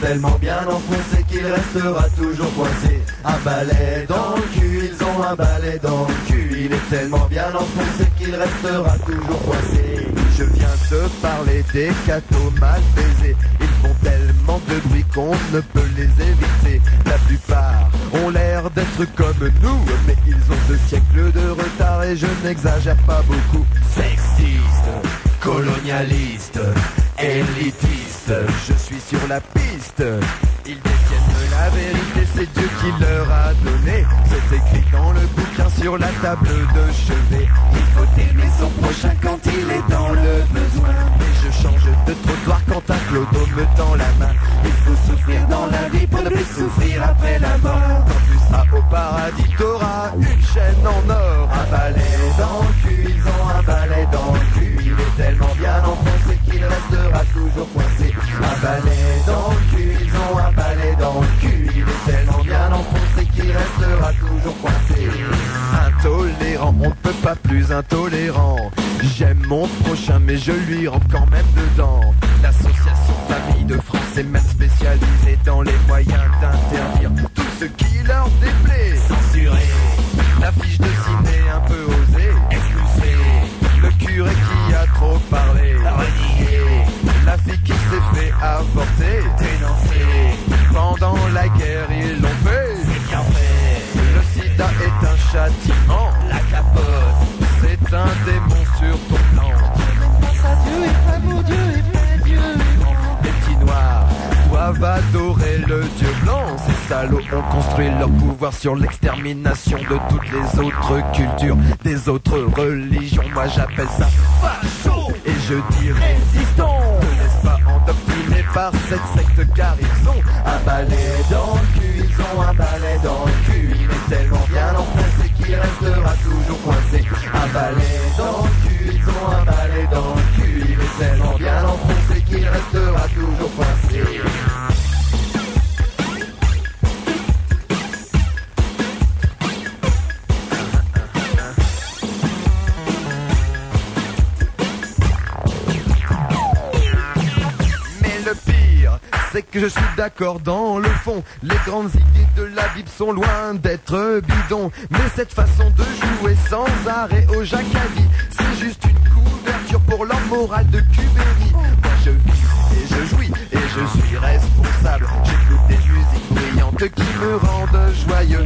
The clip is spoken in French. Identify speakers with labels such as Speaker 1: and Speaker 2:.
Speaker 1: tellement bien enfoncé qu'il restera toujours coincé. Un balai dans le cul, ils ont un balai dans le cul. Il est tellement bien enfoncé qu'il restera toujours coincé. Je viens te parler des cathos mal baisés. Ils font tellement de bruit qu'on ne peut les éviter. La plupart ont l'air d'être comme nous, mais ils ont deux siècles de retard et je n'exagère pas beaucoup. Sexiste, colonialiste, élitiste, je suis sur la piste. Ils détiennent la vérité, c'est Dieu qui leur a donné. C'est écrit dans le bouquin sur la table de chevet. Il faut aimer son prochain quand il est dans le besoin. Et je change de trottoir quand un clodo me tend la main. Il faut souffrir dans la vie pour ne plus souffrir après la mort. Quand tu seras au paradis, t'auras une chaîne en or. Pas plus intolérant. J'aime mon prochain, mais je lui rentre quand même dedans. L'association Famille de France est même spécialisée dans les moyens d'interdire tout ce qui leur déplaît. Censurer, l'affiche de ciné un peu osée, expulser, le curé qui a trop parlé, la fille qui s'est fait avorter, dénoncer. Pendant la guerre, le Dieu blanc. Ces salauds ont construit leur pouvoir sur l'extermination de toutes les autres cultures, des autres religions. Moi j'appelle ça facho et je dis résistant. Ne laisse pas endoctriner par cette secte car ils ont un balai dans le cul, ils ont un balai dans le cul. Il est tellement bien enfoncé qu'il restera toujours coincé. Un balai dans le cul, ils ont un balai dans le cul. C'est que je suis d'accord dans le fond. Les grandes idées de la Bible sont loin d'être bidons. Mais cette façon de jouer sans arrêt au jacadi, c'est juste une couverture pour leur morale de Cubéry. Moi je vis et je jouis et je suis responsable. J'écoute des musiques brillantes qui me rendent joyeux.